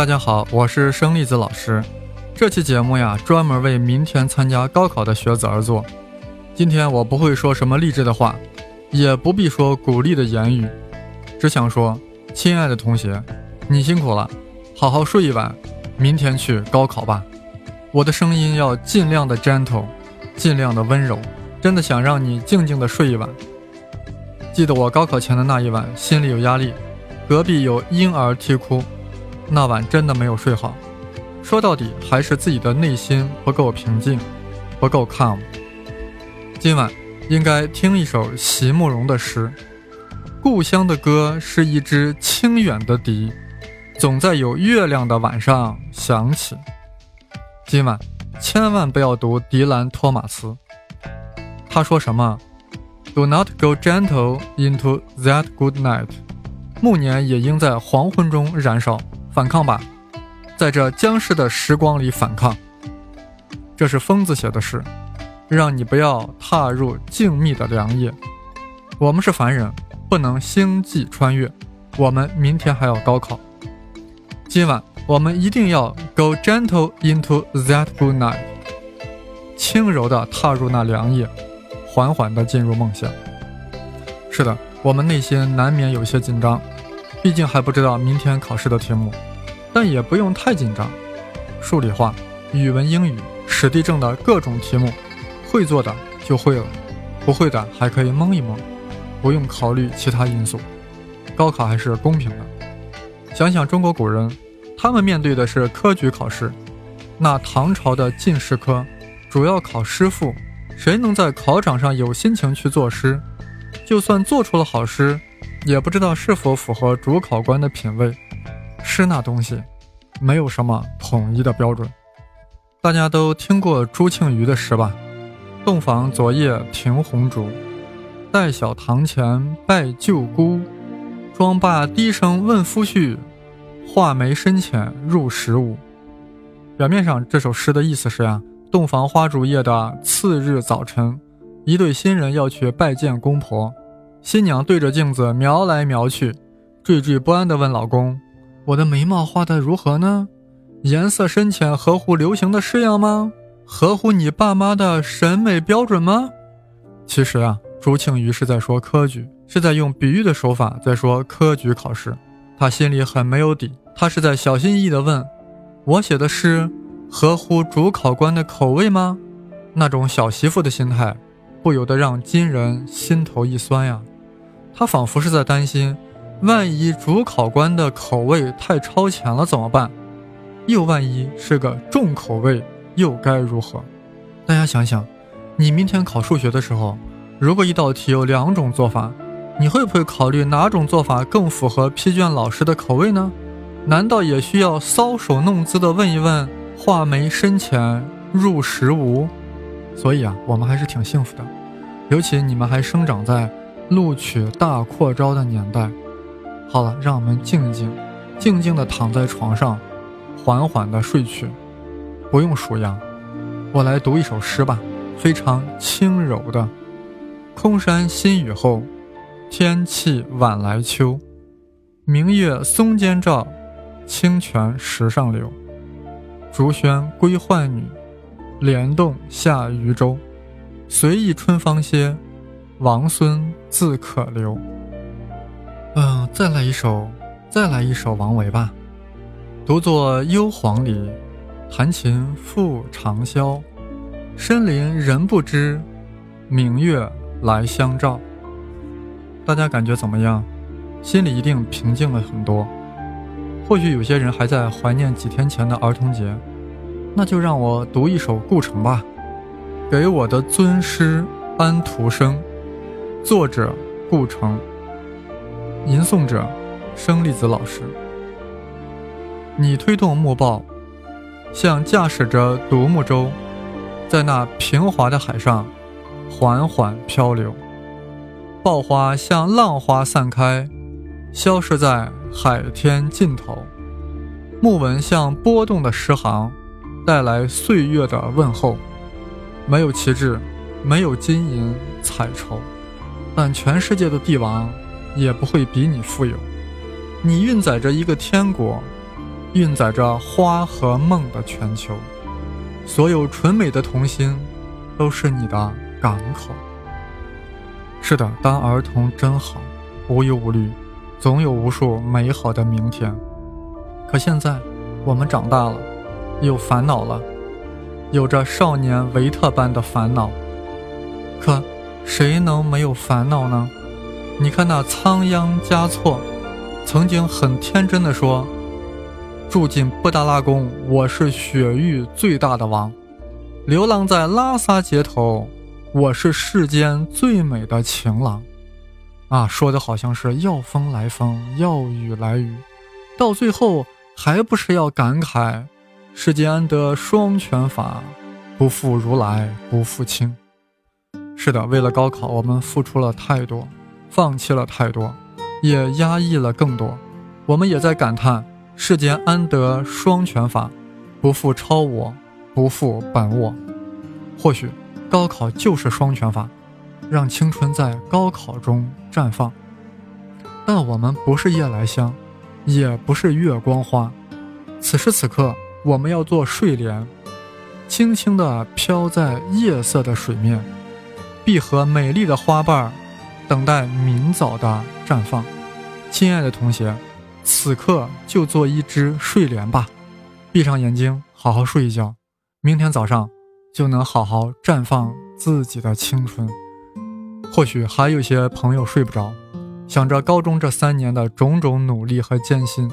大家好，我是生粒子老师。这期节目呀，专门为明天参加高考的学子而做。今天我不会说什么励志的话，也不必说鼓励的言语，只想说，亲爱的同学，你辛苦了，好好睡一晚，明天去高考吧。我的声音要尽量的 gentle，尽量的温柔，真的想让你静静的睡一晚。记得我高考前的那一晚，心里有压力，隔壁有婴儿啼哭。那晚真的没有睡好，说到底还是自己的内心不够平静，不够 calm。今晚应该听一首席慕容的诗：“故乡的歌是一支清远的笛，总在有月亮的晚上响起。”今晚千万不要读迪兰·托马斯，他说什么？“Do not go gentle into that good night。”暮年也应在黄昏中燃烧。反抗吧，在这僵尸的时光里反抗。这是疯子写的诗，让你不要踏入静谧的凉夜。我们是凡人，不能星际穿越。我们明天还要高考，今晚我们一定要 go gentle into that good night，轻柔地踏入那凉夜，缓缓地进入梦乡。是的，我们内心难免有些紧张。毕竟还不知道明天考试的题目，但也不用太紧张。数理化、语文、英语、史地政的各种题目，会做的就会了，不会的还可以蒙一蒙，不用考虑其他因素。高考还是公平的。想想中国古人，他们面对的是科举考试，那唐朝的进士科主要考诗赋，谁能在考场上有心情去作诗？就算做出了好诗。也不知道是否符合主考官的品味。诗那东西，没有什么统一的标准。大家都听过朱庆余的诗吧？洞房昨夜停红烛，待小堂前拜舅姑。妆罢低声问夫婿，画眉深浅入时午。表面上这首诗的意思是呀，洞房花烛夜的次日早晨，一对新人要去拜见公婆。新娘对着镜子描来描去，惴惴不安地问老公：“我的眉毛画得如何呢？颜色深浅合乎流行的式样吗？合乎你爸妈的审美标准吗？”其实啊，朱庆余是在说科举，是在用比喻的手法在说科举考试。他心里很没有底，他是在小心翼翼地问：“我写的诗合乎主考官的口味吗？”那种小媳妇的心态，不由得让金人心头一酸呀。他仿佛是在担心，万一主考官的口味太超前了怎么办？又万一是个重口味，又该如何？大家想想，你明天考数学的时候，如果一道题有两种做法，你会不会考虑哪种做法更符合批卷老师的口味呢？难道也需要搔首弄姿地问一问“画眉深浅入时无”？所以啊，我们还是挺幸福的，尤其你们还生长在。录取大扩招的年代，好了，让我们静静、静静地躺在床上，缓缓地睡去，不用数羊。我来读一首诗吧，非常轻柔的。空山新雨后，天气晚来秋。明月松间照，清泉石上流。竹喧归浣女，莲动下渔舟。随意春芳歇。王孙自可留。再来一首，再来一首王维吧。独坐幽篁里，弹琴复长啸。深林人不知，明月来相照。大家感觉怎么样？心里一定平静了很多。或许有些人还在怀念几天前的儿童节，那就让我读一首顾城吧，《给我的尊师安徒生》，作者顾城，吟诵者生粒子老师。你推动木豹，像驾驶着独木舟，在那平滑的海上缓缓漂流。爆花像浪花散开，消失在。海天尽头，木纹像波动的诗行，带来岁月的问候。没有旗帜，没有金银彩绸，但全世界的帝王也不会比你富有。你运载着一个天国，运载着花和梦的全球。所有纯美的童心，都是你的港口。是的，当儿童真好，无忧无虑。总有无数美好的明天，可现在我们长大了，有烦恼了，有着少年维特般的烦恼。可谁能没有烦恼呢？你看那仓央嘉措，曾经很天真的说：“住进布达拉宫，我是雪域最大的王；流浪在拉萨街头，我是世间最美的情郎。”啊，说的好像是要风来风，要雨来雨，到最后还不是要感慨世间安得双全法，不负如来不负卿。是的，为了高考，我们付出了太多，放弃了太多，也压抑了更多。我们也在感叹世间安得双全法，不负超我，不负本我。或许高考就是双全法。让青春在高考中绽放，但我们不是夜来香，也不是月光花。此时此刻，我们要做睡莲，轻轻地飘在夜色的水面，闭合美丽的花瓣儿，等待明早的绽放。亲爱的同学，此刻就做一只睡莲吧，闭上眼睛，好好睡一觉，明天早上就能好好绽放自己的青春。或许还有些朋友睡不着，想着高中这三年的种种努力和艰辛，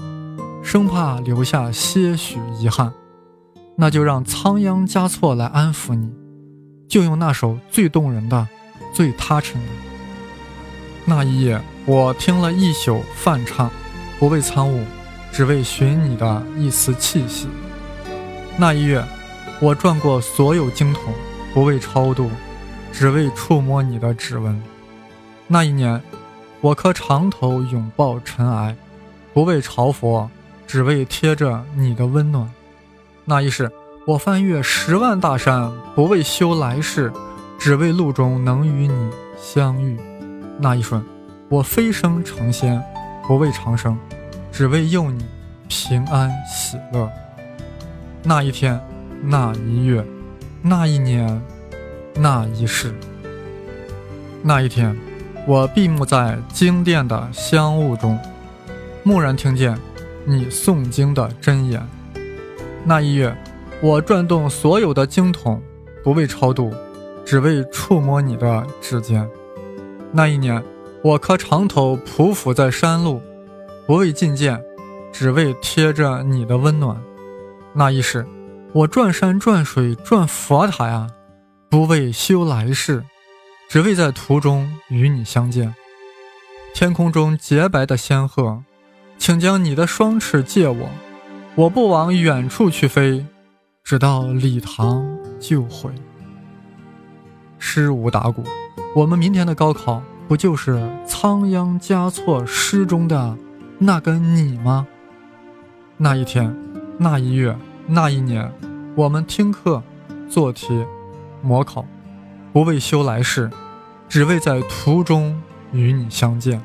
生怕留下些许遗憾，那就让仓央嘉措来安抚你，就用那首最动人的、最踏实的。那一夜，我听了一宿梵唱，不为参悟，只为寻你的一丝气息。那一月，我转过所有经筒，不为超度。只为触摸你的指纹。那一年，我磕长头拥抱尘埃，不为朝佛，只为贴着你的温暖。那一世，我翻越十万大山，不为修来世，只为路中能与你相遇。那一瞬，我飞升成仙，不为长生，只为佑你平安喜乐。那一天，那一月，那一年。那一世，那一天，我闭目在经殿的香雾中，蓦然听见你诵经的真言。那一月，我转动所有的经筒，不为超度，只为触摸你的指尖。那一年，我磕长头匍匐在山路，不为觐见，只为贴着你的温暖。那一世，我转山转水转佛塔呀。不为修来世，只为在途中与你相见。天空中洁白的仙鹤，请将你的双翅借我，我不往远处去飞，直到礼堂就回。诗无打鼓，我们明天的高考不就是仓央嘉措诗中的那个你吗？那一天，那一月，那一年，我们听课，做题。模考，不为修来世，只为在途中与你相见。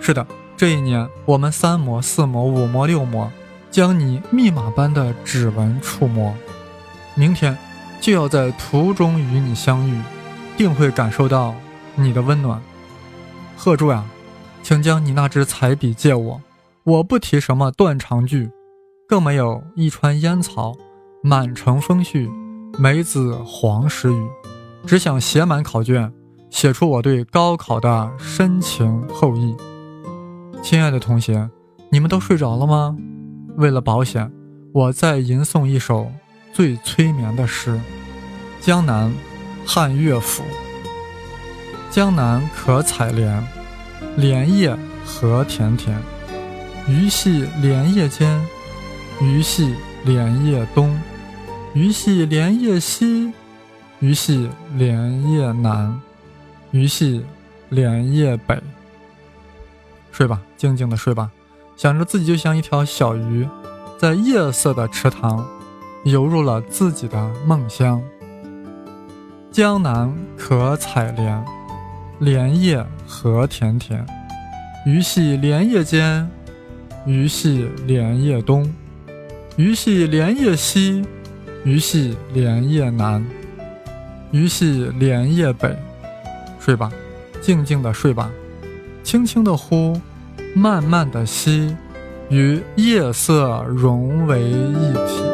是的，这一年我们三模、四模、五模、六模，将你密码般的指纹触摸。明天就要在途中与你相遇，定会感受到你的温暖。贺柱呀，请将你那支彩笔借我。我不提什么断肠句，更没有一川烟草，满城风絮。梅子黄时雨，只想写满考卷，写出我对高考的深情厚谊。亲爱的同学，你们都睡着了吗？为了保险，我再吟诵一首最催眠的诗：江南，汉乐府。江南可采莲，莲叶何田田。鱼戏莲叶间，鱼戏莲叶东。鱼戏莲叶西，鱼戏莲叶南。鱼戏莲叶北。睡吧，静静的睡吧。想着自己就像一条小鱼，在夜色的池塘游入了自己的梦乡。江南可采莲，莲叶何田田。鱼戏莲叶间，鱼戏莲叶东。鱼戏莲叶西，鱼戏莲叶南。鱼戏莲叶北。睡吧，静静的睡吧，轻轻的呼。慢慢的吸，与夜色融为一体。